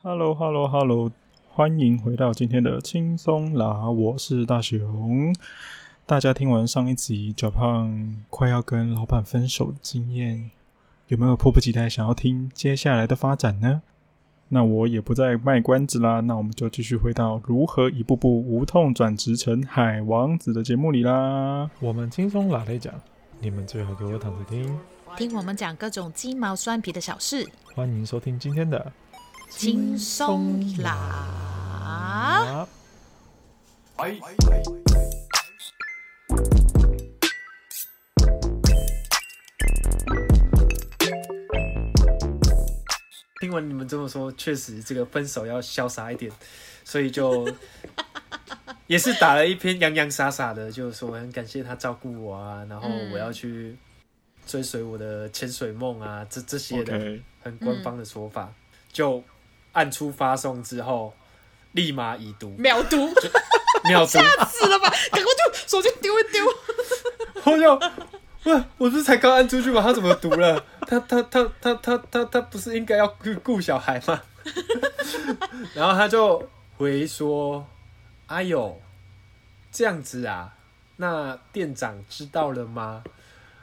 Hello，Hello，Hello，欢迎回到今天的轻松啦！我是大雄。大家听完上一集脚胖快要跟老板分手的经验，有没有迫不及待想要听接下来的发展呢？那我也不再卖关子啦，那我们就继续回到如何一步步无痛转职成海王子的节目里啦。我们轻松拿来讲，你们最好给我躺着听，听我们讲各种鸡毛蒜皮的小事。欢迎收听今天的。轻松啦！听完你们这么说，确实这个分手要潇洒一点，所以就 也是打了一篇洋洋洒洒的，就是说很感谢他照顾我啊，然后我要去追随我的潜水梦啊，这这些的很官方的说法，就。按出发送之后，立马已读，秒读，秒读，吓死了吧！赶快就手机丢一丢。我就，喂，我不是才刚按出去吗？他怎么读了？他他他他他他他不是应该要顾顾小孩吗？然后他就回说：“哎呦，这样子啊？那店长知道了吗？”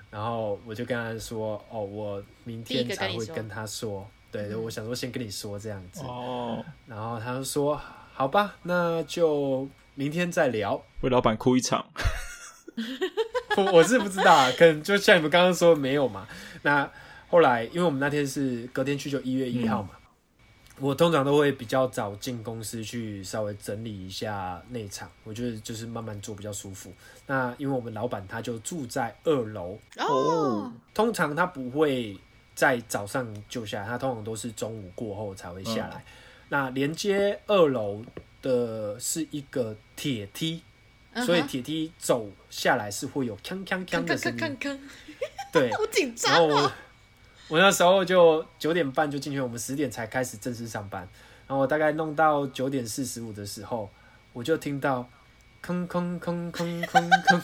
然后我就跟他说：“哦，我明天才会跟他说。”对，我想说先跟你说这样子，哦，然后他就说好吧，那就明天再聊。为老板哭一场，我我是不知道啊，可能就像你们刚刚说没有嘛。那后来因为我们那天是隔天去，就一月一号嘛，嗯、我通常都会比较早进公司去稍微整理一下内场，我觉得就是慢慢做比较舒服。那因为我们老板他就住在二楼哦，通常他不会。在早上就下来，他通常都是中午过后才会下来。嗯、那连接二楼的是一个铁梯，嗯、所以铁梯走下来是会有锵锵锵的声音。对，好紧张啊！然后我，我那时候就九点半就进去，我们十点才开始正式上班。然后我大概弄到九点四十五的时候，我就听到吭吭吭吭吭吭，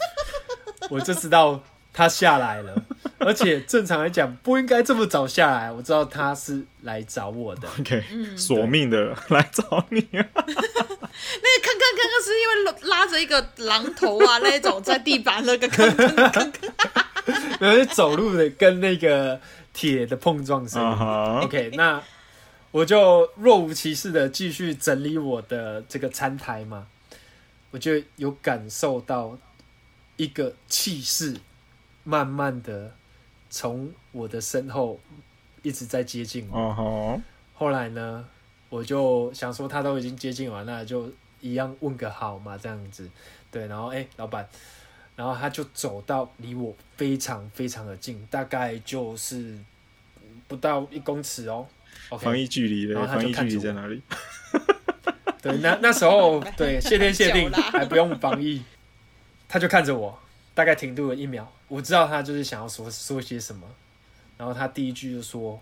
我就知道他下来了。而且正常来讲不应该这么早下来，我知道他是来找我的。OK，索命的来找你。那个坑坑坑坑是因为拉着一个榔头啊，那种在地板那个坑坑坑坑。然后 走路的跟那个铁的碰撞声。Uh huh. OK，那我就若无其事的继续整理我的这个餐台嘛，我就有感受到一个气势，慢慢的。从我的身后一直在接近我，uh huh. 后来呢，我就想说他都已经接近完了，那就一样问个好嘛，这样子，对，然后哎、欸，老板，然后他就走到离我非常非常的近，大概就是不到一公尺哦，okay, 防疫距离的，防疫距离在哪里？对，那那时候对，谢天谢地 还不用防疫，他就看着我。大概停顿了一秒，我知道他就是想要说说些什么，然后他第一句就说：“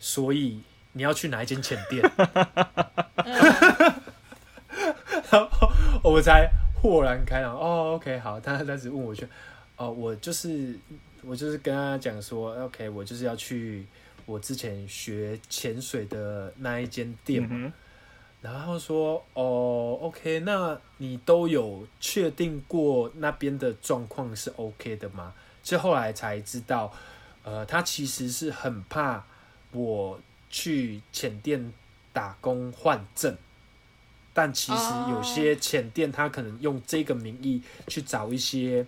所以你要去哪一间浅店？” 然后我才豁然开朗。哦，OK，好，他开始问我去，哦，我就是我就是跟他讲说，OK，我就是要去我之前学潜水的那一间店。然后说哦，OK，那你都有确定过那边的状况是 OK 的吗？其实后来才知道，呃，他其实是很怕我去浅店打工换证，但其实有些浅店他可能用这个名义去找一些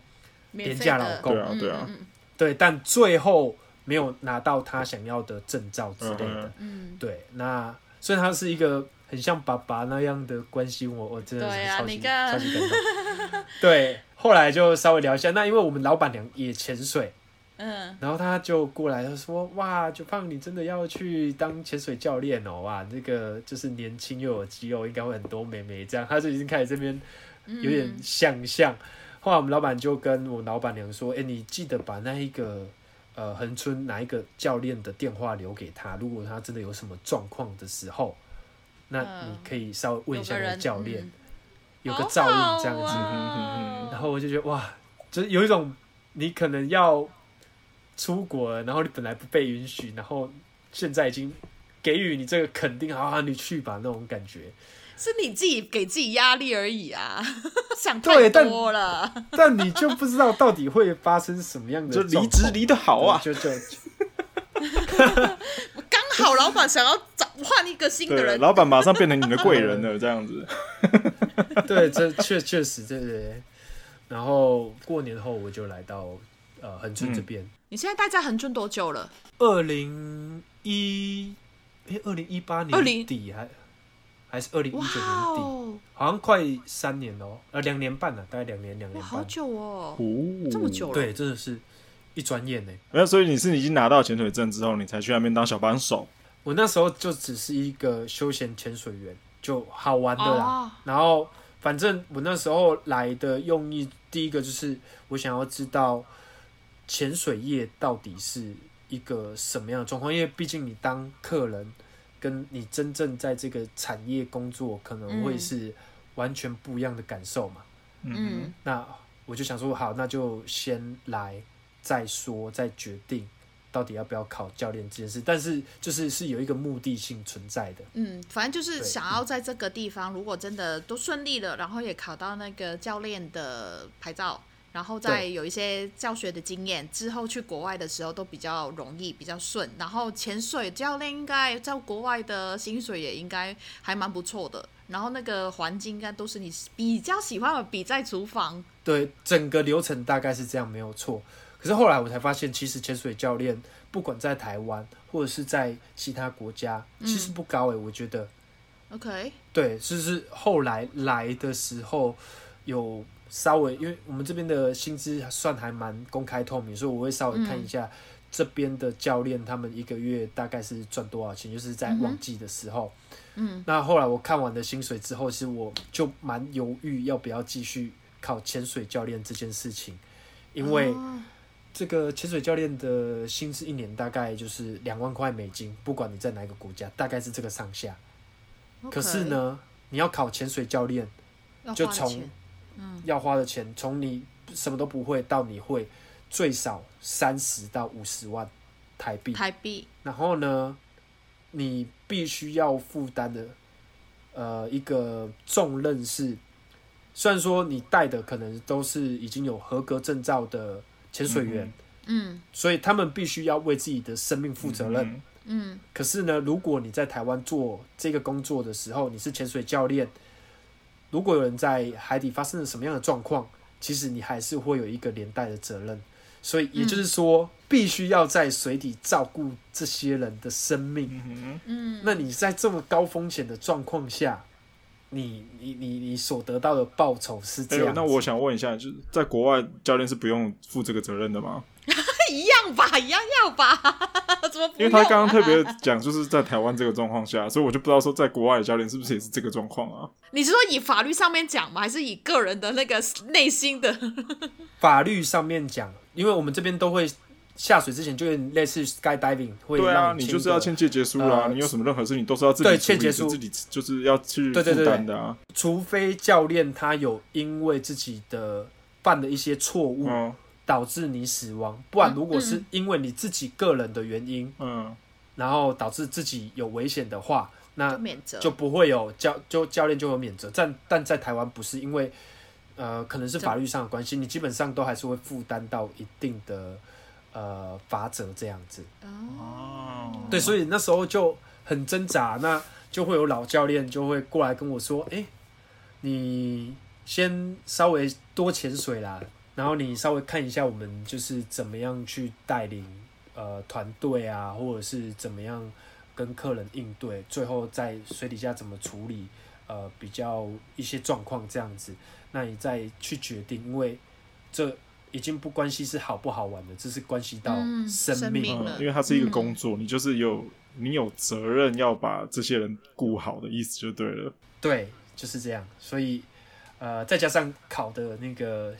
廉价劳工，对啊，对啊，对，但最后没有拿到他想要的证照之类的，嗯，对，那所以他是一个。很像爸爸那样的关心我，我真的是超级、啊、超级感动。对，后来就稍微聊一下，那因为我们老板娘也潜水，嗯，然后他就过来，他说：“哇，九胖，你真的要去当潜水教练哦，哇，那个就是年轻又有肌肉，应该会很多美眉这样。”他就已经开始这边有点想象。嗯、后来我们老板就跟我老板娘说：“哎、欸，你记得把那一个呃恒春哪一个教练的电话留给他，如果他真的有什么状况的时候。”那你可以稍微问一下那个教练，有个照应这样子，然后我就觉得哇，就是有一种你可能要出国了，然后你本来不被允许，然后现在已经给予你这个肯定，好好你去吧那种感觉。是你自己给自己压力而已啊，想太多了。但，但你就不知道到底会发生什么样的，就离职离得好啊，就就。刚好老板想要找换一个新的人，老板马上变成你的贵人了，这样子。对，这确确实对对。然后过年后我就来到呃恒春这边。嗯、你现在待在恒春多久了？二零一哎，二零一八年底还。还是二零一九年底好像快三年了，呃，两年半了，大概两年两年半，好久哦，哦这么久了，对，真的是一转眼呢。那所以你是已经拿到潜水证之后，你才去那边当小帮手？我那时候就只是一个休闲潜水员，就好玩的啦。Oh. 然后反正我那时候来的用意，第一个就是我想要知道潜水业到底是一个什么样的状况，因为毕竟你当客人。跟你真正在这个产业工作，可能会是完全不一样的感受嘛。嗯，那我就想说，好，那就先来再说，再决定到底要不要考教练这件事。但是就是是有一个目的性存在的。嗯，反正就是想要在这个地方，如果真的都顺利了，然后也考到那个教练的牌照。然后再有一些教学的经验，之后去国外的时候都比较容易，比较顺。然后潜水教练应该在国外的薪水也应该还蛮不错的。然后那个环境应该都是你比较喜欢的，比在厨房。对，整个流程大概是这样，没有错。可是后来我才发现，其实潜水教练不管在台湾或者是在其他国家，其实不高诶、我觉得。OK。对，就是后来来的时候有。稍微，因为我们这边的薪资算还蛮公开透明，所以我会稍微看一下这边的教练他们一个月大概是赚多少钱，就是在旺季的时候。嗯，那后来我看完的薪水之后，其实我就蛮犹豫要不要继续考潜水教练这件事情，因为这个潜水教练的薪资一年大概就是两万块美金，不管你在哪一个国家，大概是这个上下。可是呢，你要考潜水教练，就从要花的钱，从你什么都不会到你会，最少三十到五十万台币。台币。然后呢，你必须要负担的，呃，一个重任是，虽然说你带的可能都是已经有合格证照的潜水员，嗯，所以他们必须要为自己的生命负责任，嗯。可是呢，如果你在台湾做这个工作的时候，你是潜水教练。如果有人在海底发生了什么样的状况，其实你还是会有一个连带的责任。所以也就是说，嗯、必须要在水底照顾这些人的生命。嗯，那你在这么高风险的状况下，你你你你所得到的报酬是这样、欸？那我想问一下，就是在国外教练是不用负这个责任的吗？一样吧，一样要吧？怎么、啊？因为他刚刚特别讲，就是在台湾这个状况下，所以我就不知道说在国外的教练是不是也是这个状况啊？你是说以法律上面讲吗？还是以个人的那个内心的？法律上面讲，因为我们这边都会下水之前就类似 skydiving，会对啊，你就是要签借结书啦。呃、你有什么任何事情都是要自己签结书，自己就是要去负担的啊。除非教练他有因为自己的犯的一些错误。嗯导致你死亡，不然如果是因为你自己个人的原因，嗯，然后导致自己有危险的话，那免责就不会有教就教练就有免责。但但在台湾不是，因为呃可能是法律上的关系，你基本上都还是会负担到一定的呃法则这样子。哦，对，所以那时候就很挣扎，那就会有老教练就会过来跟我说：“哎、欸，你先稍微多潜水啦。”然后你稍微看一下，我们就是怎么样去带领呃团队啊，或者是怎么样跟客人应对，最后在水底下怎么处理呃比较一些状况这样子，那你再去决定，因为这已经不关系是好不好玩的，这是关系到生命了，嗯，因为它是一个工作，嗯、你就是有你有责任要把这些人顾好的意思就对了。对，就是这样，所以呃再加上考的那个。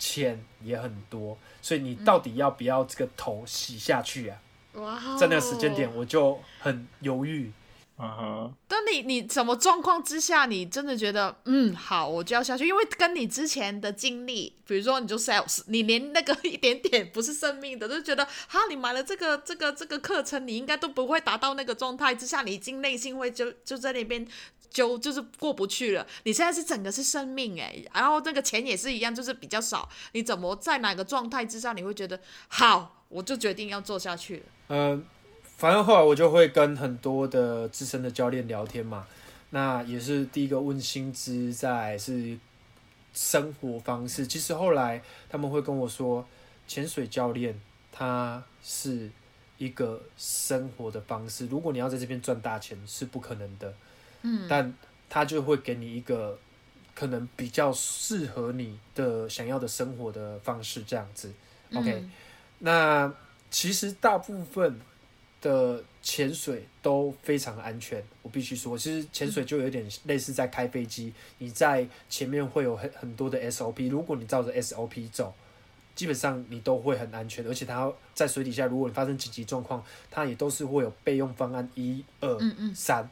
钱也很多，所以你到底要不要这个头洗下去啊？哇！在那个时间点，我就很犹豫。啊哈！但你你什么状况之下，你真的觉得嗯好，我就要下去，因为跟你之前的经历，比如说你就 sales，你连那个一点点不是生命的，就觉得哈，你买了这个这个这个课程，你应该都不会达到那个状态之下，你已经内心会就就在那边就就是过不去了。你现在是整个是生命诶，然后那个钱也是一样，就是比较少，你怎么在哪个状态之下，你会觉得好，我就决定要做下去了。嗯。反正后来我就会跟很多的资深的教练聊天嘛，那也是第一个问薪资，在是生活方式。其实后来他们会跟我说，潜水教练他是一个生活的方式。如果你要在这边赚大钱是不可能的，嗯，但他就会给你一个可能比较适合你的想要的生活的方式，这样子。OK，嗯，那其实大部分。的潜水都非常安全，我必须说，其实潜水就有点类似在开飞机，你在前面会有很很多的 SOP，如果你照着 SOP 走，基本上你都会很安全，而且它在水底下，如果你发生紧急状况，它也都是会有备用方案一二三，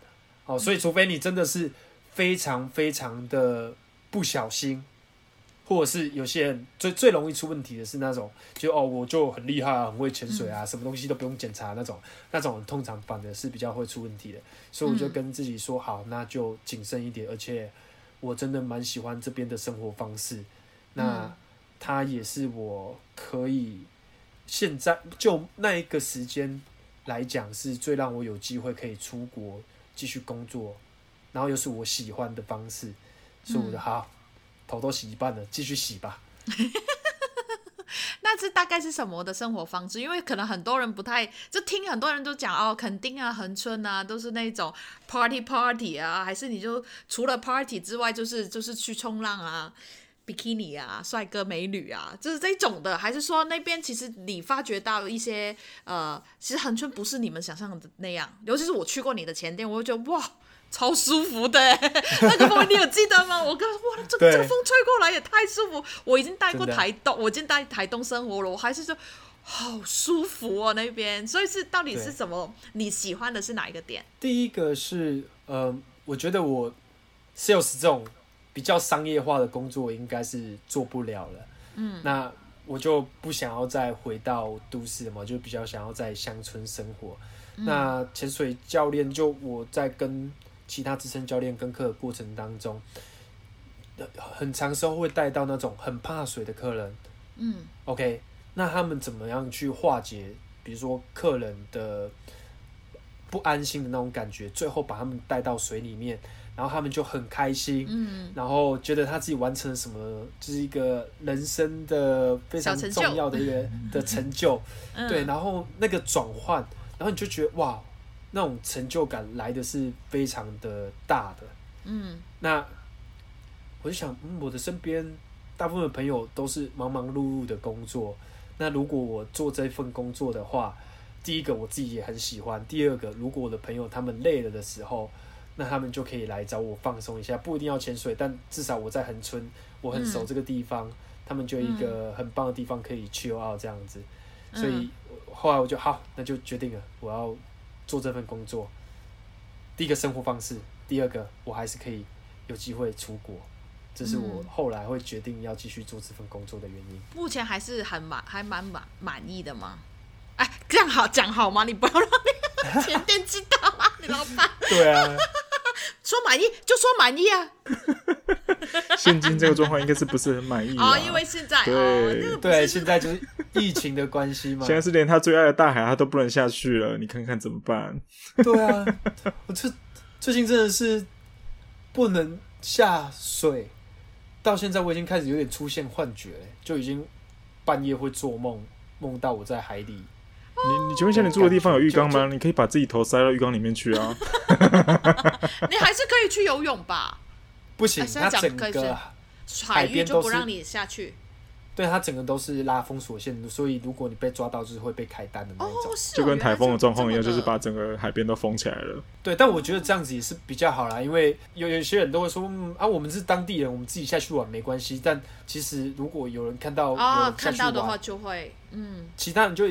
哦，所以除非你真的是非常非常的不小心。或者是有些人最最容易出问题的是那种，就哦，我就很厉害啊，很会潜水啊，什么东西都不用检查那种，那种通常反而是比较会出问题的。所以我就跟自己说好，那就谨慎一点。而且我真的蛮喜欢这边的生活方式，那它也是我可以现在就那一个时间来讲，是最让我有机会可以出国继续工作，然后又是我喜欢的方式，所以我就好。头都洗一半了，继续洗吧。那这大概是什么的生活方式？因为可能很多人不太就听很多人都讲哦，垦丁啊、恒春啊，都是那种 party party 啊，还是你就除了 party 之外，就是就是去冲浪啊、bikini 啊、帅哥美女啊，就是这种的，还是说那边其实你发觉到一些呃，其实恒春不是你们想象的那样，尤其是我去过你的前店，我就觉得哇。超舒服的，那个风你有记得吗？我刚说哇，这个这个风吹过来也太舒服。我已经待过台东，我已经待台东生活了，我还是说好舒服哦那边。所以是到底是什么？你喜欢的是哪一个点？第一个是呃，我觉得我 sales 这种比较商业化的工作应该是做不了了。嗯，那我就不想要再回到都市嘛，就比较想要在乡村生活。嗯、那潜水教练就我在跟。其他资深教练跟课的过程当中，很长时候会带到那种很怕水的客人。嗯，OK，那他们怎么样去化解？比如说客人的不安心的那种感觉，最后把他们带到水里面，然后他们就很开心。嗯，然后觉得他自己完成了什么，就是一个人生的非常重要的一个的成就。对，然后那个转换，然后你就觉得哇。那种成就感来的是非常的大的，嗯，那我就想，嗯，我的身边大部分的朋友都是忙忙碌碌的工作，那如果我做这份工作的话，第一个我自己也很喜欢，第二个，如果我的朋友他们累了的时候，那他们就可以来找我放松一下，不一定要潜水，但至少我在恒春，我很熟这个地方，嗯，他们就一个很棒的地方可以 chill out 这样子，所以后来我就好，那就决定了，我要。做这份工作，第一个生活方式，第二个我还是可以有机会出国，这是我后来会决定要继续做这份工作的原因。目前还是很满，还蛮满满意的吗？哎，这样好讲好吗？你不要让那 个前店知道啊，你老板。对啊，说满意就说满意啊。现今这个状况应该是不是很满意啊？哦，因为现在对、哦那个、对，现在就是疫情的关系嘛。现在是连他最爱的大海他都不能下去了，你看看怎么办？对啊，我这最近真的是不能下水，到现在我已经开始有点出现幻觉，就已经半夜会做梦，梦到我在海里。你你请问一下，你住的地方有浴缸吗？你可以把自己头塞到浴缸里面去啊。你还是可以去游泳吧。不行，它整个海边都不让你下去。对，它整个都是拉封锁线，所以如果你被抓到，就是会被开单的那种。哦，就跟台风的状况一样，就是把整个海边都封起来了。对，但我觉得这样子也是比较好啦，因为有有些人都会说，嗯啊，我们是当地人，我们自己下去玩没关系。但其实如果有人看到有人下去玩，哦，看到的话就会，嗯，其他人就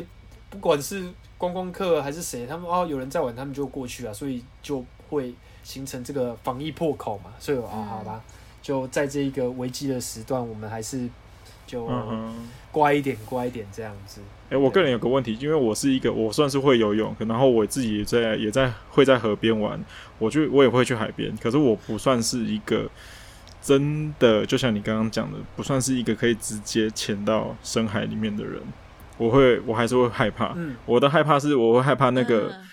不管是观光客还是谁，他们哦有人在玩，他们就过去啊，所以就会形成这个防疫破口嘛，所以啊，好吧，就在这一个危机的时段，我们还是就乖一点，乖一点这样子。哎、欸，我个人有个问题，因为我是一个我算是会游泳，然后我自己也在也在会在河边玩，我就我也会去海边，可是我不算是一个真的，就像你刚刚讲的，不算是一个可以直接潜到深海里面的人。我会，我还是会害怕。嗯、我的害怕是，我会害怕那个，嗯、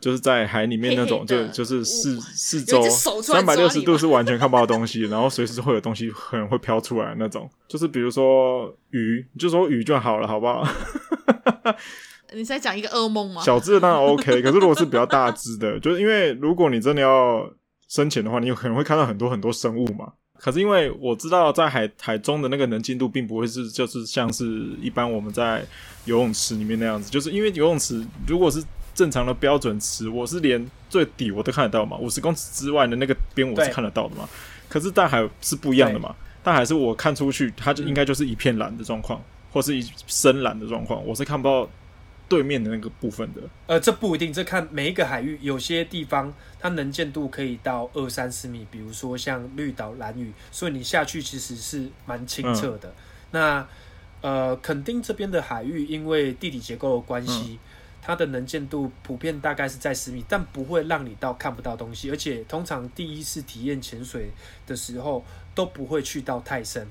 就是在海里面那种，黑黑就就是四四周三百六十度是完全看不到东西，然后随时会有东西可能会飘出来那种。就是比如说鱼，就说鱼就好了，好不好？你在讲一个噩梦吗？小只的当然 OK，可是如果是比较大只的，就是因为如果你真的要深潜的话，你有可能会看到很多很多生物嘛。可是因为我知道在海海中的那个能见度并不会是就是像是一般我们在游泳池里面那样子，就是因为游泳池如果是正常的标准池，我是连最底我都看得到嘛，五十公尺之外的那个边我是看得到的嘛。可是大海是不一样的嘛，大海是我看出去它就应该就是一片蓝的状况，或是一深蓝的状况，我是看不到。对面的那个部分的，呃，这不一定，这看每一个海域，有些地方它能见度可以到二三十米，比如说像绿岛、蓝屿，所以你下去其实是蛮清澈的。嗯、那呃，垦丁这边的海域，因为地理结构的关系，嗯、它的能见度普遍大概是在十米，但不会让你到看不到东西，而且通常第一次体验潜水的时候都不会去到太深。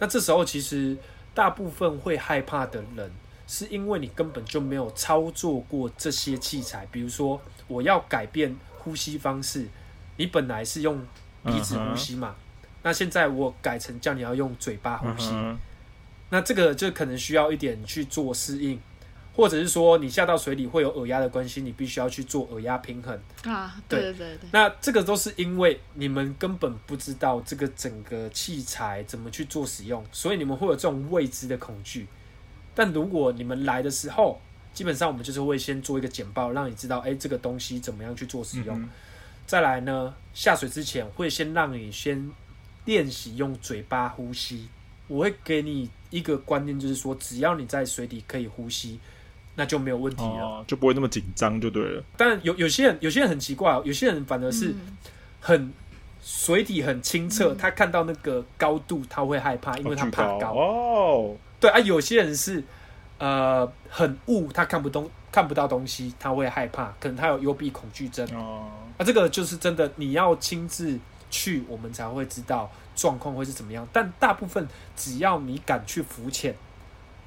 那这时候其实大部分会害怕的人。是因为你根本就没有操作过这些器材，比如说我要改变呼吸方式，你本来是用鼻子呼吸嘛，uh huh. 那现在我改成叫你要用嘴巴呼吸，uh huh. 那这个就可能需要一点去做适应，或者是说你下到水里会有耳压的关系，你必须要去做耳压平衡啊，对对对对，那这个都是因为你们根本不知道这个整个器材怎么去做使用，所以你们会有这种未知的恐惧。但如果你们来的时候，基本上我们就是会先做一个简报，让你知道，哎，这个东西怎么样去做使用。再来呢，下水之前会先让你先练习用嘴巴呼吸。我会给你一个观念，就是说，只要你在水底可以呼吸，那就没有问题了，哦、就不会那么紧张，就对了。但有有些人，有些人很奇怪，有些人反而是很水底很清澈，嗯、他看到那个高度他会害怕，因为他怕高哦。对啊，有些人是，呃，很雾，他看不懂，看不到东西，他会害怕，可能他有幽闭恐惧症。哦，啊，这个就是真的，你要亲自去，我们才会知道状况会是怎么样。但大部分只要你敢去浮潜，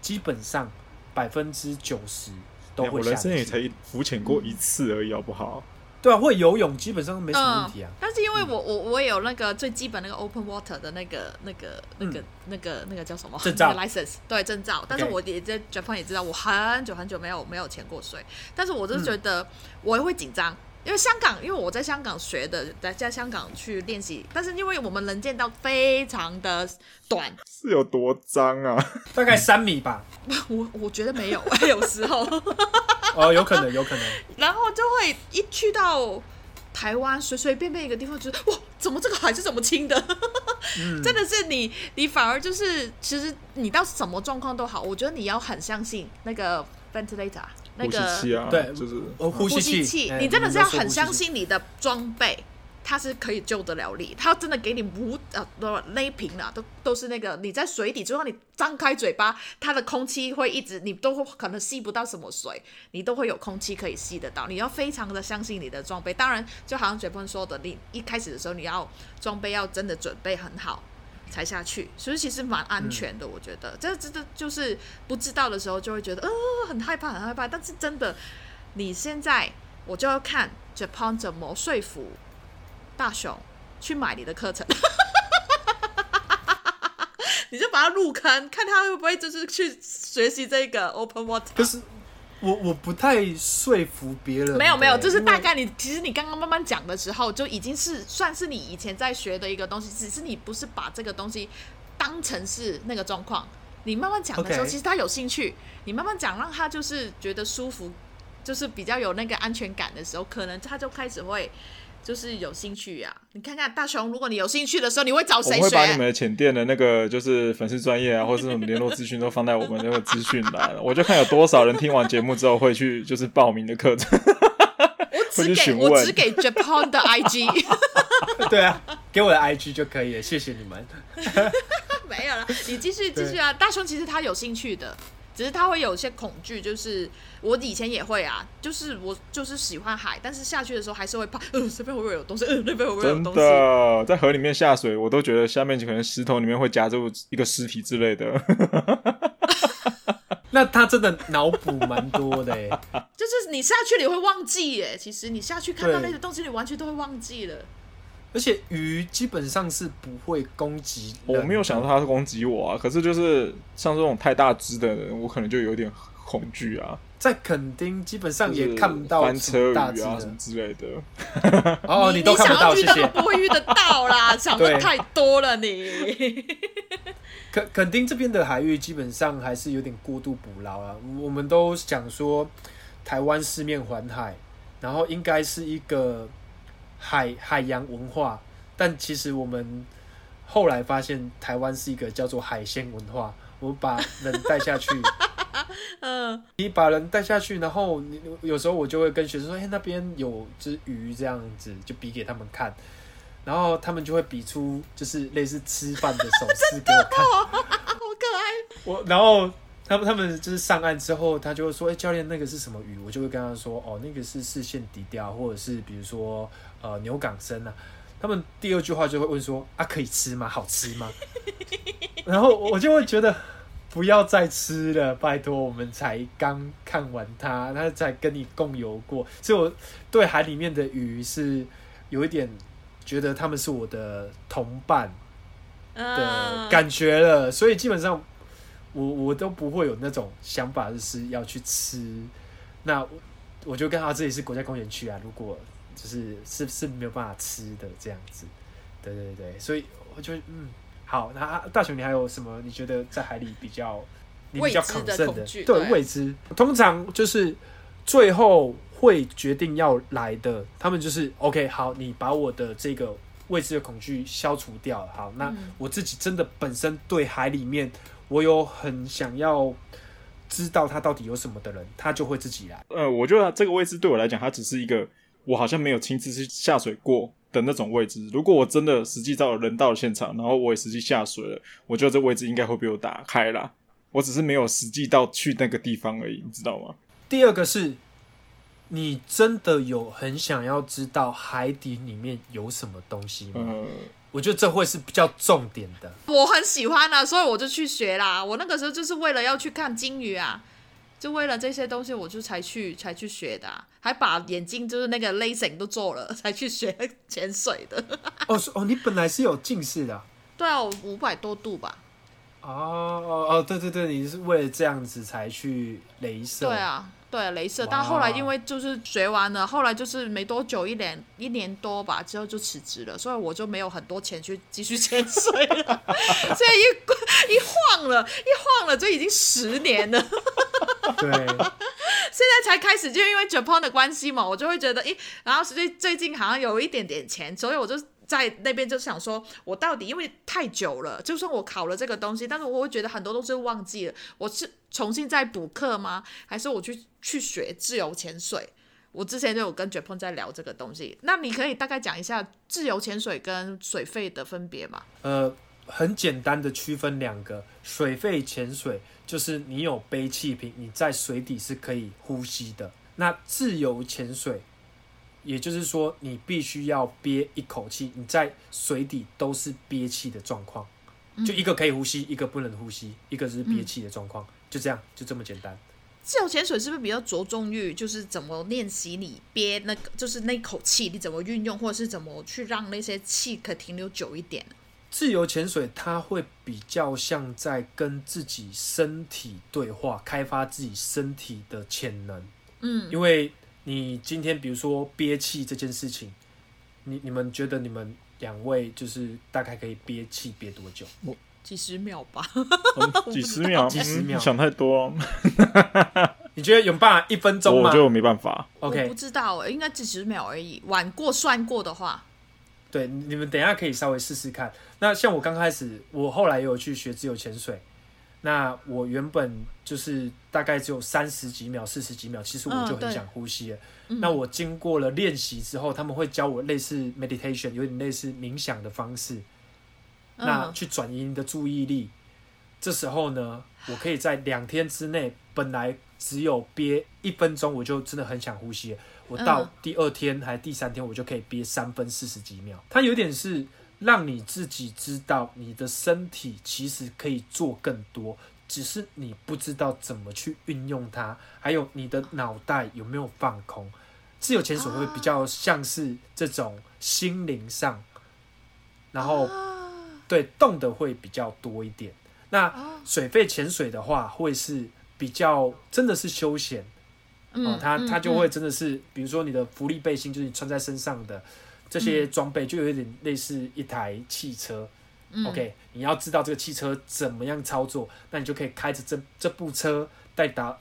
基本上百分之九十都会下去。我人生也才浮潜过一次而已，好不好？对啊，会游泳基本上没什么问题啊。嗯、但是因为我我我有那个最基本那个 open water 的那个那个那个那个那个叫什么？证照。license 对证照，但是我也在 Japan 也知道，我很久很久没有没有潜过水，但是我就觉得我也会紧张。嗯因为香港，因为我在香港学的，在在香港去练习，但是因为我们能见到非常的短，是有多脏啊？大概三米吧。我我觉得没有，有时候哦，有可能，有可能。然后就会一去到台湾，随随便便一个地方，就是哇，怎么这个海是怎么清的？嗯、真的是你，你反而就是，其实你到什么状况都好，我觉得你要很相信那个 ventilator。那个呼吸器啊，对，就是呼吸器。你真的是要很相信你的装备，它是可以救得了你。它真的给你无呃勒平了，都都是那个你在水底，就算你张开嘴巴，它的空气会一直，你都会可能吸不到什么水，你都会有空气可以吸得到。你要非常的相信你的装备。当然，就好像嘴鹏说的，你一开始的时候你要装备要真的准备很好。才下去，所以其实蛮安全的。我觉得，这真的就是不知道的时候就会觉得，呃，很害怕，很害怕。但是真的，你现在我就要看 Japan 怎么说服大雄去买你的课程，你就把他入坑，看他会不会就是去学习这个 Open Water。我我不太说服别人。没有没有，就是大概你其实你刚刚慢慢讲的时候，就已经是算是你以前在学的一个东西，只是你不是把这个东西当成是那个状况。你慢慢讲的时候其实他有兴趣。你慢慢讲，让他就是觉得舒服，就是比较有那个安全感的时候，可能他就开始会。就是有兴趣呀、啊，你看看大雄，如果你有兴趣的时候，你会找谁学？我会把你们的浅店的那个就是粉丝专业啊，或者是什么联络资讯都放在我们那个资讯栏，我就看有多少人听完节目之后会去就是报名的课程。我只 给我只给 Japan 的 IG。对啊，给我的 IG 就可以了，谢谢你们。没有了，你继续继续啊！大雄其实他有兴趣的。只是他会有些恐惧，就是我以前也会啊，就是我就是喜欢海，但是下去的时候还是会怕，呃，这边会不会有东西？呃，那边会不会有东西？真的，在河里面下水，我都觉得下面可能石头里面会夹住一个尸体之类的。那他真的脑补蛮多的，就是你下去你会忘记耶，其实你下去看到那些东西，你完全都会忘记了。而且鱼基本上是不会攻击，我没有想到它是攻击我啊。可是就是像这种太大只的人，我可能就有点恐惧啊。在垦丁基本上也看不到翻车鱼啊什么之类的。哦，你都看不到，你想要遇到都不会遇得到啦，想的太多了你。垦垦丁这边的海域基本上还是有点过度捕捞啊。我们都想说台湾四面环海，然后应该是一个。海海洋文化，但其实我们后来发现，台湾是一个叫做海鲜文化。我们把人带下去，嗯，你把人带下去，然后你有时候我就会跟学生说：“哎、欸，那边有只鱼，这样子就比给他们看，然后他们就会比出就是类似吃饭的手势给我看，好可爱。我然后。他们他们就是上岸之后，他就会说：“哎、欸，教练，那个是什么鱼？”我就会跟他说：“哦，那个是视线底钓，或者是比如说呃牛港生啊。”他们第二句话就会问说：“啊，可以吃吗？好吃吗？” 然后我就会觉得不要再吃了，拜托，我们才刚看完它，它才跟你共游过，所以我对海里面的鱼是有一点觉得他们是我的同伴的感觉了，所以基本上。我我都不会有那种想法，就是要去吃。那我就跟他这里是国家公园区啊，如果就是是是没有办法吃的这样子。对对对，所以我就嗯，好。那大雄，你还有什么？你觉得在海里比较你比较抗胜的？的对，对未知，通常就是最后会决定要来的，他们就是 OK。好，你把我的这个未知的恐惧消除掉。好，那我自己真的本身对海里面。我有很想要知道他到底有什么的人，他就会自己来。呃，我觉得这个位置对我来讲，它只是一个我好像没有亲自去下水过的那种位置。如果我真的实际到了人到了现场，然后我也实际下水了，我觉得这位置应该会被我打开啦。我只是没有实际到去那个地方而已，你知道吗？第二个是，你真的有很想要知道海底里面有什么东西吗？嗯我觉得这会是比较重点的。我很喜欢啊，所以我就去学啦。我那个时候就是为了要去看鲸鱼啊，就为了这些东西，我就才去才去学的啊，还把眼睛就是那个 lasing 都做了，才去学 潜水的。哦哦，你本来是有近视的啊？对啊，我五百多度吧。哦哦哦，对对对，你是为了这样子才去镭射？对啊。对，镭射，但后来因为就是学完了，后来就是没多久，一年一年多吧，之后就辞职了，所以我就没有很多钱去继续潜水了。所以一 一晃了，一晃了，就已经十年了。对，现在才开始，就因为 Japan 的关系嘛，我就会觉得，咦，然后最最近好像有一点点钱，所以我就。在那边就想说，我到底因为太久了，就算我考了这个东西，但是我会觉得很多东西忘记了。我是重新再补课吗？还是我去去学自由潜水？我之前就有跟 Japan 在聊这个东西。那你可以大概讲一下自由潜水跟水肺的分别吗？呃，很简单的区分两个，水肺潜水就是你有背气瓶，你在水底是可以呼吸的。那自由潜水。也就是说，你必须要憋一口气，你在水底都是憋气的状况，就一个可以呼吸，一个不能呼吸，一个是憋气的状况，就这样，就这么简单。自由潜水是不是比较着重于就是怎么练习你憋那个，就是那口气你怎么运用，或者是怎么去让那些气可停留久一点？自由潜水它会比较像在跟自己身体对话，开发自己身体的潜能。嗯，因为。你今天比如说憋气这件事情，你你们觉得你们两位就是大概可以憋气憋多久？我几十秒吧，几十秒，几十秒，想太多。你觉得有办法一分钟吗？我觉得我没办法。OK，我不知道欸，应该几十秒而已。晚过算过的话，对，你们等一下可以稍微试试看。那像我刚开始，我后来也有去学自由潜水。那我原本就是大概只有三十几秒、四十几秒，其实我就很想呼吸了。嗯、那我经过了练习之后，他们会教我类似 meditation，有点类似冥想的方式，嗯、那去转移你的注意力。这时候呢，我可以在两天之内，本来只有憋一分钟，我就真的很想呼吸。我到第二天还是第三天，我就可以憋三分四十几秒。它有点是。让你自己知道，你的身体其实可以做更多，只是你不知道怎么去运用它。还有你的脑袋有没有放空？自由潜水会比较像是这种心灵上，然后对动的会比较多一点。那水肺潜水的话，会是比较真的是休闲，哦，它它就会真的是，比如说你的浮力背心，就是你穿在身上的。这些装备就有点类似一台汽车，嗯，OK，你要知道这个汽车怎么样操作，那你就可以开着这这部车带到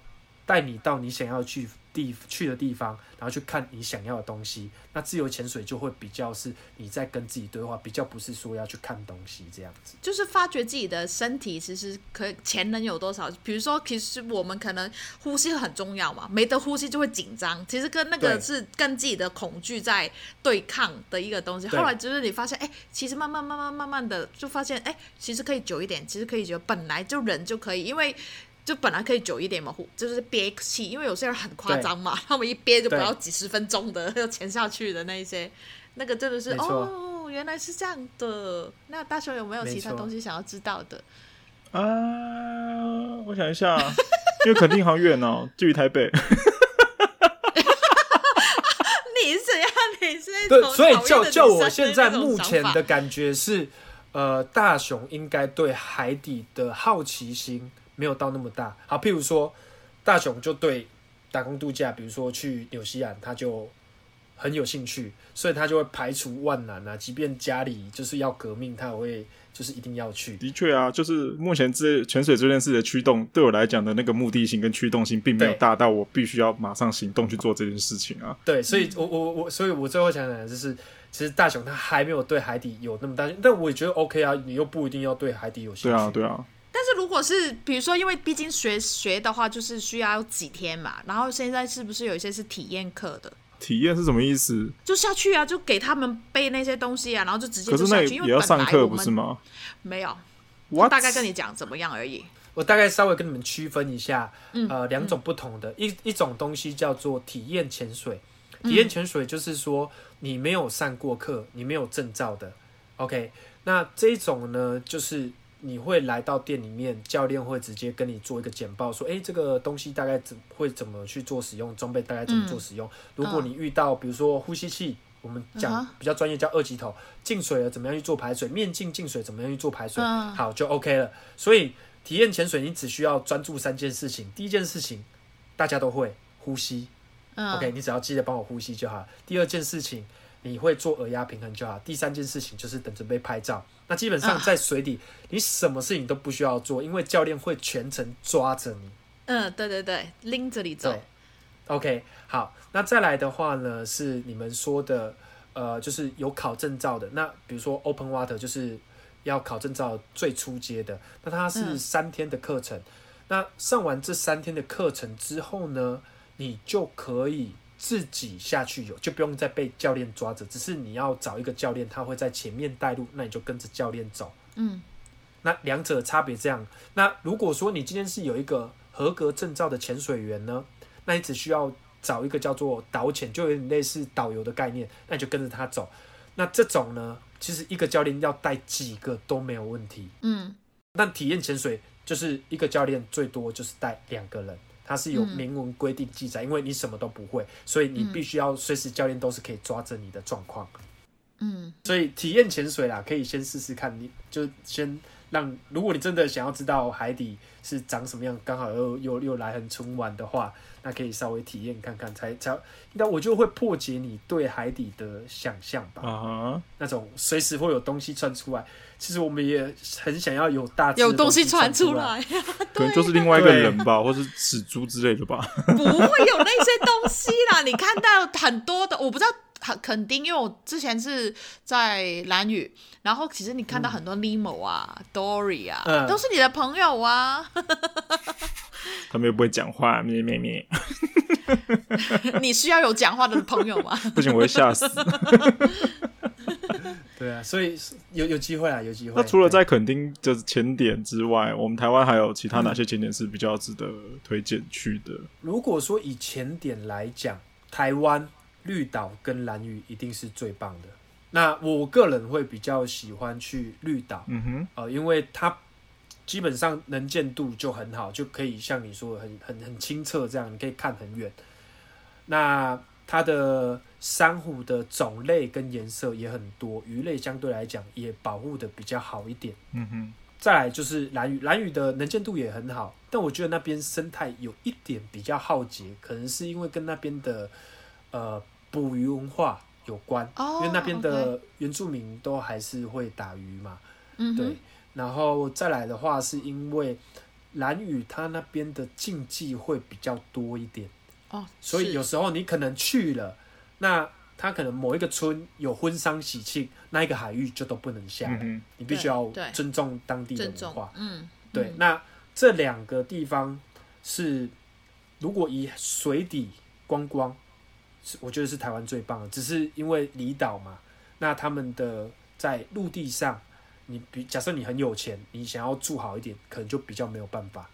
带你到你想要去地去的地方，然后去看你想要的东西。那自由潜水就会比较是你在跟自己对话，比较不是说要去看东西这样子。就是发觉自己的身体其实可以潜能有多少。比如说，其实我们可能呼吸很重要嘛，没得呼吸就会紧张。其实跟那个是跟自己的恐惧在对抗的一个东西。后来就是你发现，哎，其实慢慢慢慢慢慢的就发现，哎，其实可以久一点，其实可以久，本来就人就可以，因为。就本来可以久一点嘛，就是憋气，因为有些人很夸张嘛，他们一憋就不要几十分钟的要潜下去的那一些，那个真的是哦，原来是这样的。那大雄有没有其他东西想要知道的？啊，我想一下，因为肯定好远哦，距离台北。你是怎样？你是 对，所以就就我现在目前的感觉是，呃，大雄应该对海底的好奇心。没有到那么大，好，譬如说，大雄就对打工度假，比如说去纽西兰，他就很有兴趣，所以他就会排除万难啊，即便家里就是要革命，他也会就是一定要去。的确啊，就是目前这潜水这件事的驱动，对我来讲的那个目的性跟驱动性，并没有大到我必须要马上行动去做这件事情啊。对，所以我我我，所以我最后想讲的就是，其实大雄他还没有对海底有那么大，但我也觉得 OK 啊，你又不一定要对海底有兴趣。对啊，对啊。但是如果是比如说，因为毕竟学学的话，就是需要几天嘛。然后现在是不是有一些是体验课的？体验是什么意思？就下去啊，就给他们背那些东西啊，然后就直接就下去。可是那也要上课不是吗？没有，我大概跟你讲怎么样而已。我大概稍微跟你们区分一下，嗯、呃，两种不同的，嗯、一一种东西叫做体验潜水。体验潜水就是说你没有上过课，你没有证照的。OK，那这一种呢，就是。你会来到店里面，教练会直接跟你做一个简报，说：“诶，这个东西大概怎会怎么去做使用，装备大概怎么做使用。嗯”如果你遇到比如说呼吸器，我们讲比较专业叫二级头，进水了怎么样去做排水，面镜进水怎么样去做排水，好就 OK 了。所以体验潜水，你只需要专注三件事情。第一件事情大家都会呼吸，OK，你只要记得帮我呼吸就好。第二件事情。你会做耳压平衡就好。第三件事情就是等着被拍照。那基本上在水底，你什么事情都不需要做，因为教练会全程抓着你。嗯，对对对，拎着你走。OK，好。那再来的话呢，是你们说的，呃，就是有考证照的。那比如说 Open Water 就是要考证照最初阶的。那它是三天的课程。嗯。那上完这三天的课程之后呢，你就可以。自己下去游，就不用再被教练抓着，只是你要找一个教练，他会在前面带路，那你就跟着教练走。嗯，那两者差别这样。那如果说你今天是有一个合格证照的潜水员呢，那你只需要找一个叫做导潜，就有点类似导游的概念，那你就跟着他走。那这种呢，其实一个教练要带几个都没有问题。嗯，但体验潜水就是一个教练最多就是带两个人。它是有明文规定记载，嗯，因为你什么都不会，所以你必须要随时教练都是可以抓着你的状况。嗯，所以体验潜水啦，可以先试试看，你就先让，如果你真的想要知道海底是长什么样，刚好又又又来很春晚的话。那可以稍微体验看看，才才，那我就会破解你对海底的想象吧。啊哈，那种随时会有东西窜出来，其实我们也很想要有大有东西传出来，可能就是另外一个人吧，或是死猪之类的吧。不会有那些东西啦，你看到很多的，我不知道肯定，因为我之前是在蓝宇，然后其实你看到很多 Nemo 啊、嗯、Dory 啊，嗯、都是你的朋友啊。他们又不会讲话，咩咩咩。你需要有讲话的朋友吗？不行，我会吓死。对啊，所以有有机会啊，有机会。那除了在垦丁的潜点之外，我们台湾还有其他哪些景点是比较值得推荐去的？如果说以潜点来讲，台湾绿岛跟兰屿一定是最棒的。那我个人会比较喜欢去绿岛，嗯哼，呃，因为它基本上能见度就很好，就可以像你说的很很很清澈这样，你可以看很远。那它的珊瑚的种类跟颜色也很多，鱼类相对来讲也保护的比较好一点。嗯哼，再来就是蓝屿，蓝屿的能见度也很好，但我觉得那边生态有一点比较浩劫，可能是因为跟那边的呃捕鱼文化有关，哦、因为那边的原住民都还是会打鱼嘛。嗯哼，对，然后再来的话是因为蓝屿它那边的禁忌会比较多一点。哦，所以有时候你可能去了，那他可能某一个村有婚丧喜庆，那一个海域就都不能下了，嗯、你必须要尊重当地的文化。嗯，对。嗯、那这两个地方是，如果以水底观光，是我觉得是台湾最棒的。只是因为离岛嘛，那他们的在陆地上，你比假设你很有钱，你想要住好一点，可能就比较没有办法。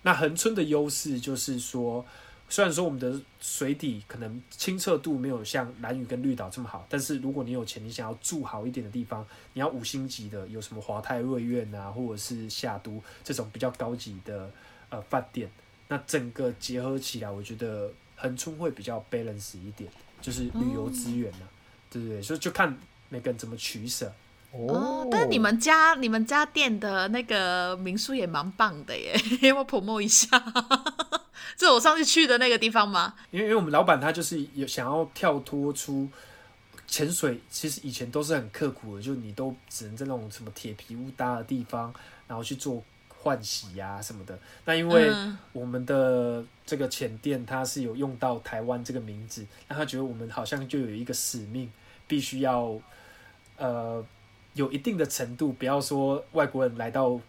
那恒春的优势就是说。虽然说我们的水底可能清澈度没有像蓝屿跟绿岛这么好，但是如果你有钱，你想要住好一点的地方，你要五星级的，有什么华泰瑞苑啊，或者是夏都这种比较高级的呃饭店，那整个结合起来，我觉得恒春会比较 balance 一点，就是旅游资源啊，对不对？所以就看每个人怎么取舍。哦，但你们家你们家店的那个民宿也蛮棒的耶，要不 promo 一下？这我上次去的那个地方吗？因为因为我们老板他就是有想要跳脱出潜水，其实以前都是很刻苦的，就你都只能在那种什么铁皮屋搭的地方，然后去做换洗呀、啊、什么的。那因为我们的这个潜店它是有用到台湾这个名字，那他觉得我们好像就有一个使命，必须要呃有一定的程度，不要说外国人来到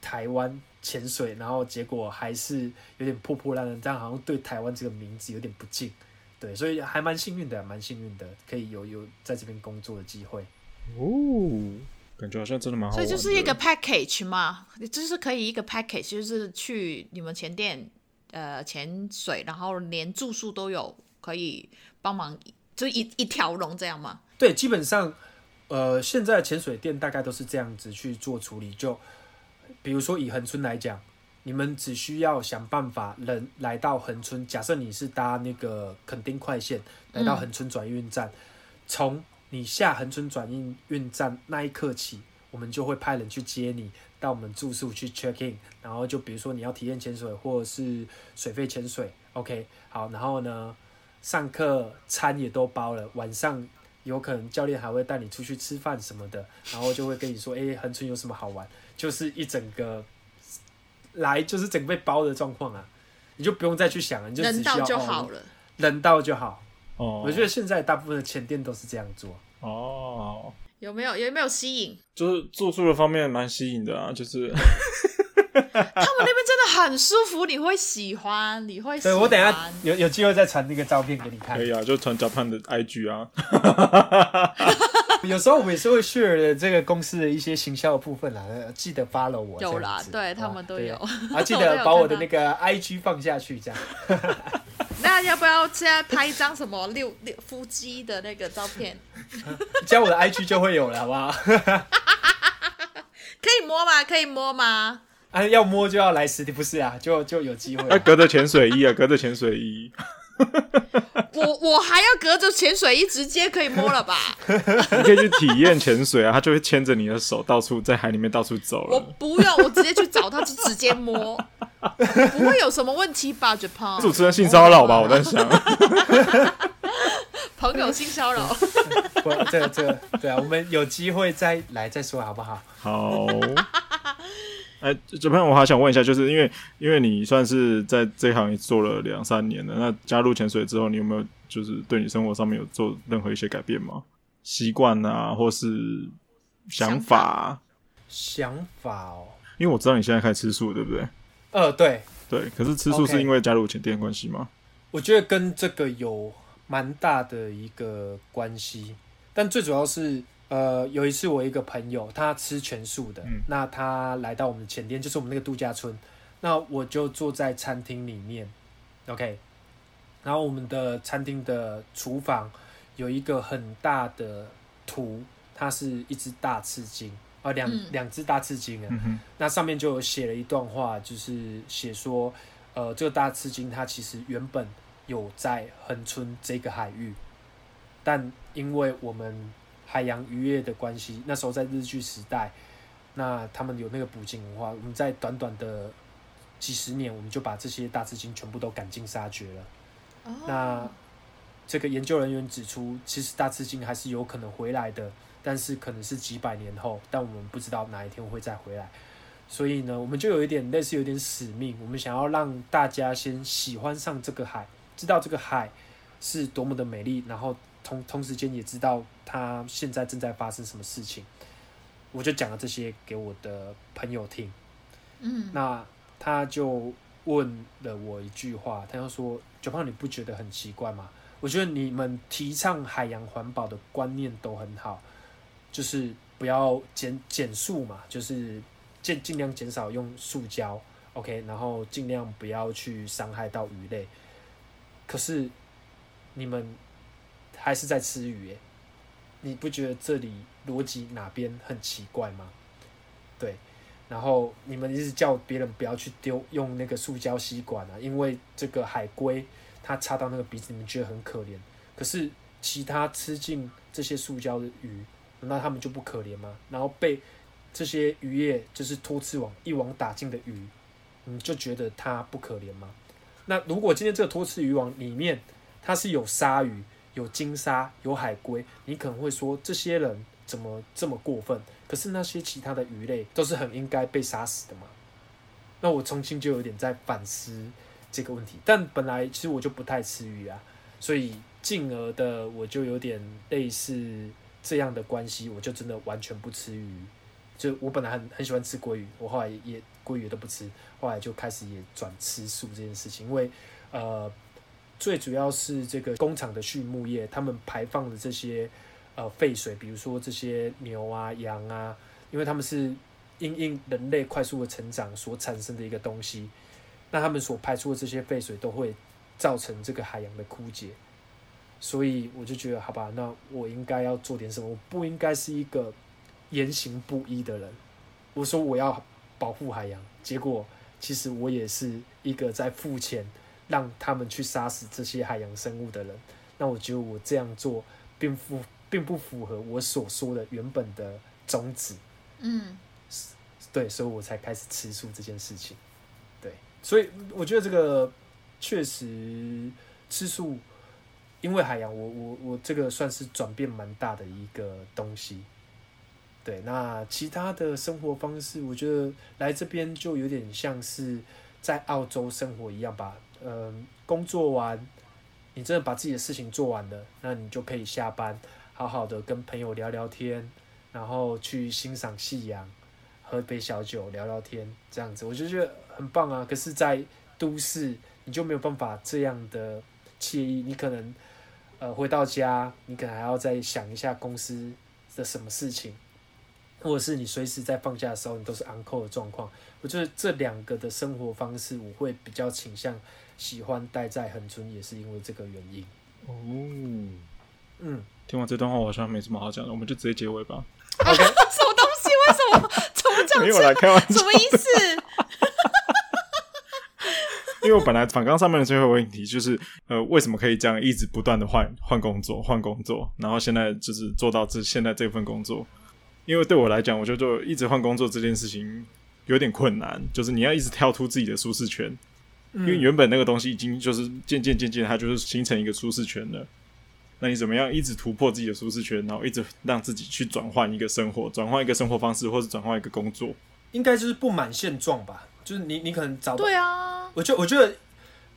台湾。潜水，然后结果还是有点破破烂烂，这样好像对台湾这个名字有点不敬，对，所以还蛮幸运的，蛮幸运的，可以有有在这边工作的机会。哦，感觉好像真的蛮好。所以就是一个 package 嘛，就是可以一个 package，就是去你们前店呃潜水，然后连住宿都有，可以帮忙，就一一条龙这样吗？对，基本上呃现在潜水店大概都是这样子去做处理，就。比如说以恒春来讲，你们只需要想办法人来到恒春。假设你是搭那个垦丁快线来到恒春转运站，从、你下恒春转运运站那一刻起，我们就会派人去接你到我们住宿去 check in。然后就比如说你要体验潜水或者是水肺潜水，OK，好，然后呢上课餐也都包了，晚上有可能教练还会带你出去吃饭什么的，然后就会跟你说，哎、欸，恒春有什么好玩？就是一整个来就是整个被包的状况啊，你就不用再去想了，你就只需要人到就好了，人到就好。哦，我觉得现在大部分的前店都是这样做。哦，有没有有没有吸引？就是住宿的方面蛮吸引的啊，就是 他们那边真的很舒服，你会喜欢，你会喜欢。对，我等一下有有机会再传那个照片给你看。可以啊，就传 Japan 的 IG 啊。有时候我们也是会 share 这个公司的一些行销的部分啦，记得 follow 我。有啦，对他们都有。啊，记得把我的那个 IG 放下去，这样。那要不要现在拍一张什么六六腹肌的那个照片？加我的 IG 就会有了，好不好？可以摸吗？可以摸吗？啊，要摸就要来实体，不是啊？就就有机会。啊，隔着潜水衣啊，隔着潜水衣。我我还要隔着潜水衣直接可以摸了吧？你可以去体验潜水啊，他就会牵着你的手到处在海里面到处走了。我不用，我直接去找他，就直接摸，不会有什么问题吧？Japan 主持人性骚扰吧？我在想，朋友性骚扰。不，这个这个对啊，我们有机会再来再说好不好？好。哎，这边我还想问一下，就是因为因为你算是在这行也做了两三年了，那加入潜水之后，你有没有就是对你生活上面有做任何一些改变吗？习惯啊，或是想法？想法哦，因为我知道你现在开始吃素，对不对？呃，对对。可是吃素是因为加入潜店关系吗？我觉得跟这个有蛮大的一个关系，但最主要是。呃，有一次我一个朋友，他吃全素的，嗯、那他来到我们前店，就是我们那个度假村，那我就坐在餐厅里面，OK，然后我们的餐厅的厨房有一个很大的图，它是一只大赤鲸，啊、呃，两两只大赤鲸啊，嗯、那上面就有写了一段话，就是写说，呃，这个大赤鲸它其实原本有在恒村这个海域，但因为我们海洋渔业的关系，那时候在日据时代，那他们有那个捕鲸文化。我们在短短的几十年，我们就把这些大翅鲸全部都赶尽杀绝了。Oh. 那这个研究人员指出，其实大翅鲸还是有可能回来的，但是可能是几百年后，但我们不知道哪一天会再回来。所以呢，我们就有一点类似有点使命，我们想要让大家先喜欢上这个海，知道这个海是多么的美丽，然后。同同时间也知道他现在正在发生什么事情，我就讲了这些给我的朋友听。嗯，那他就问了我一句话，他就说：“九胖，你不觉得很奇怪吗？我觉得你们提倡海洋环保的观念都很好，就是不要减减速嘛，就是尽尽量减少用塑胶，OK，然后尽量不要去伤害到鱼类。可是你们。”还是在吃鱼耶？你不觉得这里逻辑哪边很奇怪吗？对，然后你们一直叫别人不要去丢用那个塑胶吸管啊，因为这个海龟它插到那个鼻子，你们觉得很可怜。可是其他吃进这些塑胶的鱼，难道他们就不可怜吗？然后被这些渔业就是拖刺网一网打尽的鱼，你就觉得它不可怜吗？那如果今天这个拖刺渔网里面它是有鲨鱼？有鲸鲨，有海龟，你可能会说这些人怎么这么过分？可是那些其他的鱼类都是很应该被杀死的嘛？那我重新就有点在反思这个问题。但本来其实我就不太吃鱼啊，所以进而的我就有点类似这样的关系，我就真的完全不吃鱼。就我本来很很喜欢吃鲑鱼，我后来也鲑鱼都不吃，后来就开始也转吃素这件事情，因为呃。最主要是这个工厂的畜牧业，他们排放的这些呃废水，比如说这些牛啊、羊啊，因为他们是因应人类快速的成长所产生的一个东西，那他们所排出的这些废水都会造成这个海洋的枯竭，所以我就觉得，好吧，那我应该要做点什么，我不应该是一个言行不一的人。我说我要保护海洋，结果其实我也是一个在付钱。让他们去杀死这些海洋生物的人，那我觉得我这样做并不并不符合我所说的原本的宗旨。嗯，对，所以我才开始吃素这件事情。对，所以我觉得这个确实吃素，因为海洋，我我我这个算是转变蛮大的一个东西。对，那其他的生活方式，我觉得来这边就有点像是在澳洲生活一样吧。嗯，工作完，你真的把自己的事情做完了，那你就可以下班，好好的跟朋友聊聊天，然后去欣赏夕阳，喝杯小酒聊聊天，这样子我就觉得很棒啊。可是，在都市你就没有办法这样的惬意，你可能呃回到家，你可能还要再想一下公司的什么事情，或者是你随时在放假的时候，你都是 uncle 的状况。我觉得这两个的生活方式，我会比较倾向。喜欢待在恒春也是因为这个原因哦。嗯，听完这段话，我好像没什么好讲的，我们就直接结尾吧。OK，什么东西？为什么？怎么讲？没有来开玩笑，什么意思？因为我本来反刚上面的最后问题就是，呃，为什么可以这样一直不断的换换工作，换工作，然后现在就是做到这现在这份工作？因为对我来讲，我觉得就一直换工作这件事情有点困难，就是你要一直跳出自己的舒适圈。因为原本那个东西已经就是渐渐渐渐，它就是形成一个舒适圈了。那你怎么样一直突破自己的舒适圈，然后一直让自己去转换一个生活，转换一个生活方式，或者转换一个工作？应该就是不满现状吧。就是你你可能找对啊，我觉我觉得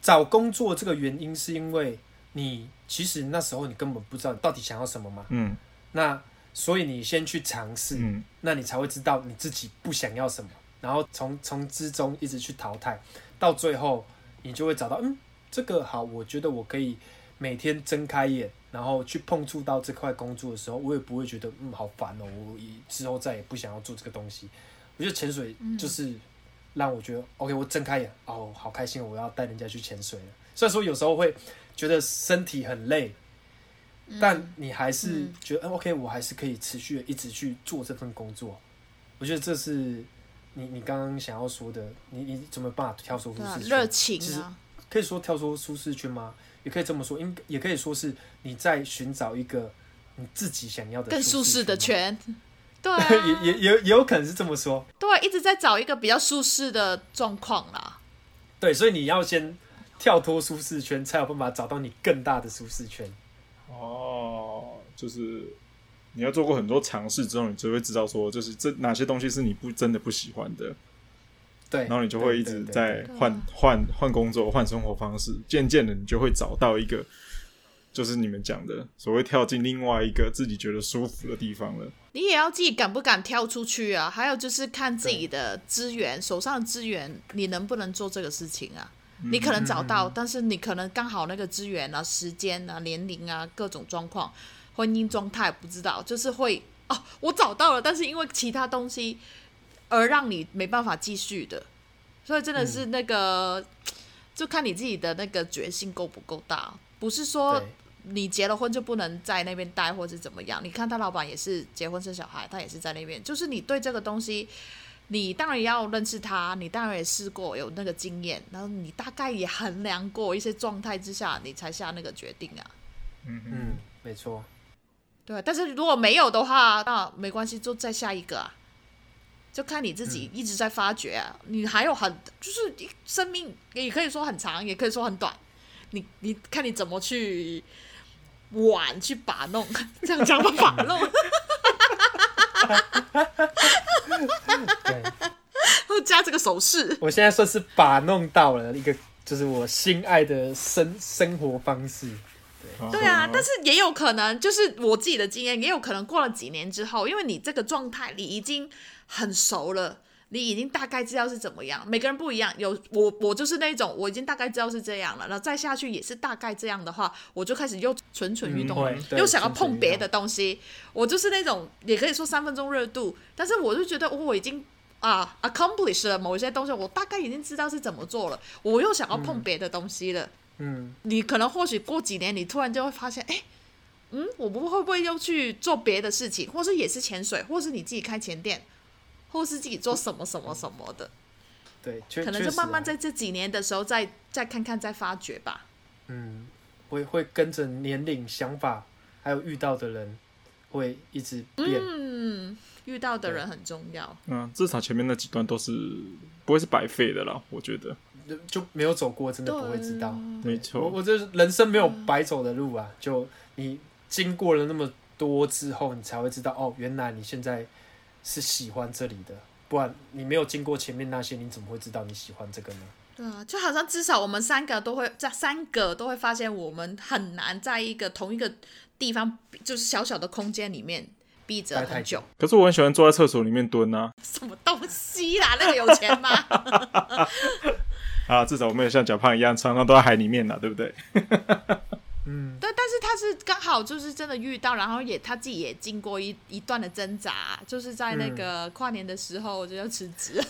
找工作这个原因是因为你其实那时候你根本不知道你到底想要什么嘛。嗯，那所以你先去尝试，嗯，那你才会知道你自己不想要什么，然后从从之中一直去淘汰，到最后你就会找到，嗯，这个好，我觉得我可以每天睁开眼，然后去碰触到这块工作的时候，我也不会觉得嗯好烦哦，我之后再也不想要做这个东西。我觉得潜水就是。让我觉得 OK，我睁开眼哦，好开心！我要带人家去潜水了。虽然说有时候会觉得身体很累，嗯、但你还是觉得、嗯、OK，我还是可以持续的一直去做这份工作。我觉得这是你你刚刚想要说的，你你怎么办法跳出舒适圈？热情啊，其实可以说跳出舒适圈吗？也可以这么说，应也可以说是你在寻找一个你自己想要的更舒适的圈。对、啊，也也也也有可能是这么说。对，一直在找一个比较舒适的状况啦。对，所以你要先跳脱舒适圈，才有办法找到你更大的舒适圈。哦，就是你要做过很多尝试之后，你就会知道说，就是这哪些东西是你不真的不喜欢的。对，然后你就会一直在换换换工作、换生活方式，渐渐的你就会找到一个。就是你们讲的所谓跳进另外一个自己觉得舒服的地方了。你也要自己敢不敢跳出去啊？还有就是看自己的资源，手上的资源，你能不能做这个事情啊？你可能找到，但是你可能刚好那个资源啊、时间啊、年龄啊、各种状况、婚姻状态不知道，就是会哦，我找到了，但是因为其他东西而让你没办法继续的。所以真的是那个，就看你自己的那个决心够不够大，不是说。你结了婚就不能在那边待，或者怎么样？你看他老板也是结婚生小孩，他也是在那边。就是你对这个东西，你当然要认识他，你当然也试过有那个经验，然后你大概也衡量过一些状态之下，你才下那个决定啊。嗯嗯，没错。对，但是如果没有的话，那没关系，就再下一个啊。就看你自己一直在发掘啊。嗯、你还有很就是生命也可以说很长，也可以说很短。你你看你怎么去。玩去把弄，这样讲吧，把弄。对，我加这个手势。我现在算是把弄到了一个，就是我心爱的生生活方式。对，啊，但是也有可能，就是我自己的经验，也有可能过了几年之后，因为你这个状态，你已经很熟了。你已经大概知道是怎么样，每个人不一样。有我，我就是那种我已经大概知道是这样了。然后再下去也是大概这样的话，我就开始又蠢蠢欲动，嗯、又想要碰别的东西。我就是那种也可以说三分钟热度，但是我就觉得我已经啊 accomplish 了某一些东西，我大概已经知道是怎么做了。我又想要碰别的东西了。嗯，你可能或许过几年，你突然就会发现，哎，嗯，我不会不会又去做别的事情，或是也是潜水，或是你自己开潜店。或是自己做什么什么什么的，对，可能就慢慢在这几年的时候再，再再看看，再发掘吧。嗯，会会跟着年龄、想法，还有遇到的人，会一直变。嗯，遇到的人很重要。嗯，至少前面那几段都是不会是白费的啦，我觉得。就没有走过，真的不会知道。没错，我我这人生没有白走的路啊，就你经过了那么多之后，你才会知道哦，原来你现在。是喜欢这里的，不然你没有经过前面那些，你怎么会知道你喜欢这个呢？对啊，就好像至少我们三个都会在三个都会发现，我们很难在一个同一个地方，就是小小的空间里面闭着很久。可是我很喜欢坐在厕所里面蹲啊。什么东西啦？那个有钱吗？啊，至少我没有像小胖一样，常常都在海里面呢，对不对？嗯，对，但是他是刚好就是真的遇到，然后也他自己也经过一一段的挣扎，就是在那个跨年的时候，我就要辞职。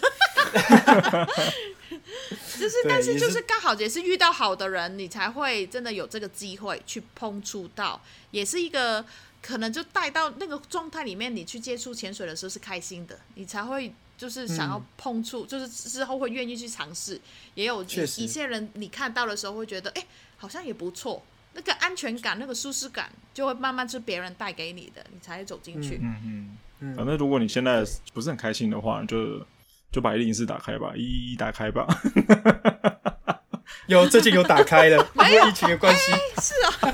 就是，但是就是刚好也是遇到好的人，你才会真的有这个机会去碰触到，也是一个可能就带到那个状态里面，你去接触潜水的时候是开心的，你才会就是想要碰触，嗯、就是之后会愿意去尝试。也有一些人你看到的时候会觉得，哎，好像也不错。那个安全感，那个舒适感，就会慢慢是别人带给你的，你才会走进去。嗯嗯嗯。反正如果你现在不是很开心的话，就就把一零四打开吧，一一打开吧。有最近有打开了，因为疫情的关系。是啊。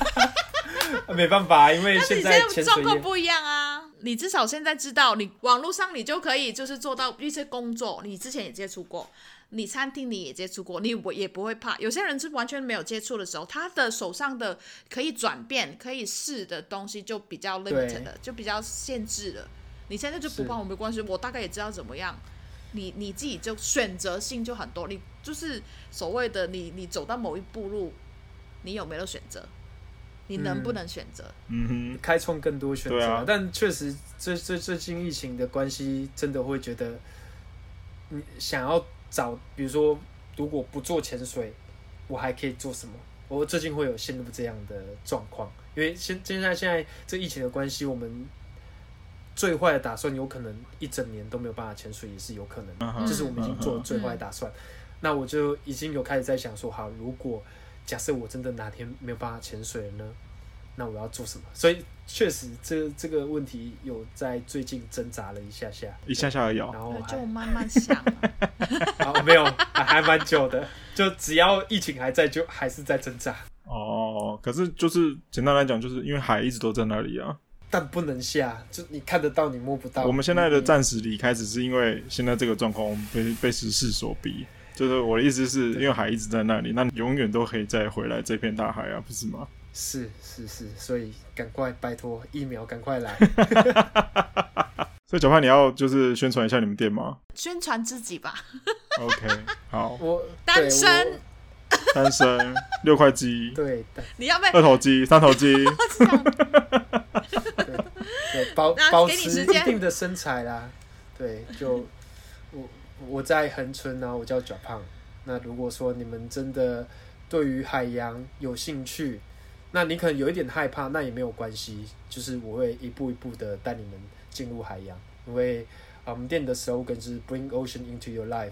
没办法，因为现在状况不一样啊。你至少现在知道，你网络上你就可以就是做到一些工作，你之前也接触过，你餐厅你也接触过，你我也不会怕。有些人是完全没有接触的时候，他的手上的可以转变、可以试的东西就比较 limited 了，就比较限制了。你现在就不帮我没关系，我大概也知道怎么样。你你自己就选择性就很多，你就是所谓的你你走到某一步路，你有没有选择？你能不能选择？嗯哼，开创更多选择。啊、但确实，这这最近疫情的关系，真的会觉得，你想要找，比如说，如果不做潜水，我还可以做什么？我最近会有陷入这样的状况，因为现现在现在这疫情的关系，我们最坏的打算有可能一整年都没有办法潜水，也是有可能。这、嗯、是我们已经做了最坏的打算。嗯、那我就已经有开始在想说，好，如果。假设我真的哪天没有办法潜水了呢？那我要做什么？所以确实这这个问题有在最近挣扎了一下下，一下下而已。然后就慢慢想、啊，没有，还蛮久的。就只要疫情还在，就还是在挣扎。哦，可是就是简单来讲，就是因为海一直都在那里啊，但不能下，就你看得到，你摸不到。我们现在的暂时离开，只是因为现在这个状况被被时势所逼。就是我的意思是，因为海一直在那里，那你永远都可以再回来这片大海啊，不是吗？是是是，所以赶快拜托疫苗，赶快来。所以小潘，你要就是宣传一下你们店吗？宣传自己吧。OK，好。我单身，单身六块肌，对，你要不要二头肌、三头肌？对，保保持一定的身材啦。对，就我。在恒春呢，我叫脚胖。那如果说你们真的对于海洋有兴趣，那你可能有一点害怕，那也没有关系。就是我会一步一步的带你们进入海洋，因为我们店的 slogan 是 Bring Ocean into your life。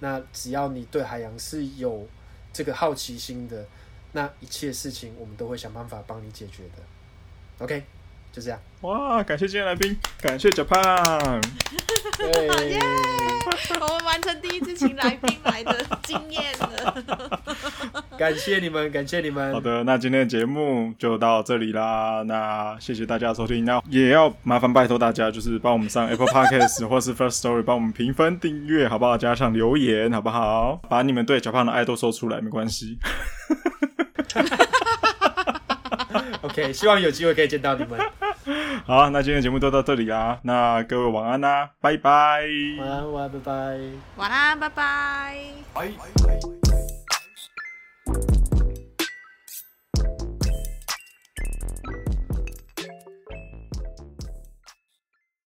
那只要你对海洋是有这个好奇心的，那一切事情我们都会想办法帮你解决的。OK。就这样哇！感谢今天来宾，感谢脚胖。对，我们完成第一次请来宾来的经验了。感谢你们，感谢你们。好的，那今天的节目就到这里啦。那谢谢大家收听，那也要麻烦拜托大家，就是帮我们上 Apple Podcast 或是 First Story 帮我们评分、订阅，好不好？加上留言，好不好？把你们对小胖的爱都说出来，没关系。OK，希望有机会可以见到你们。好，那今天的节目就到这里啊，那各位晚安啦，拜拜。晚安，晚安，拜拜。晚安，拜拜。拜拜。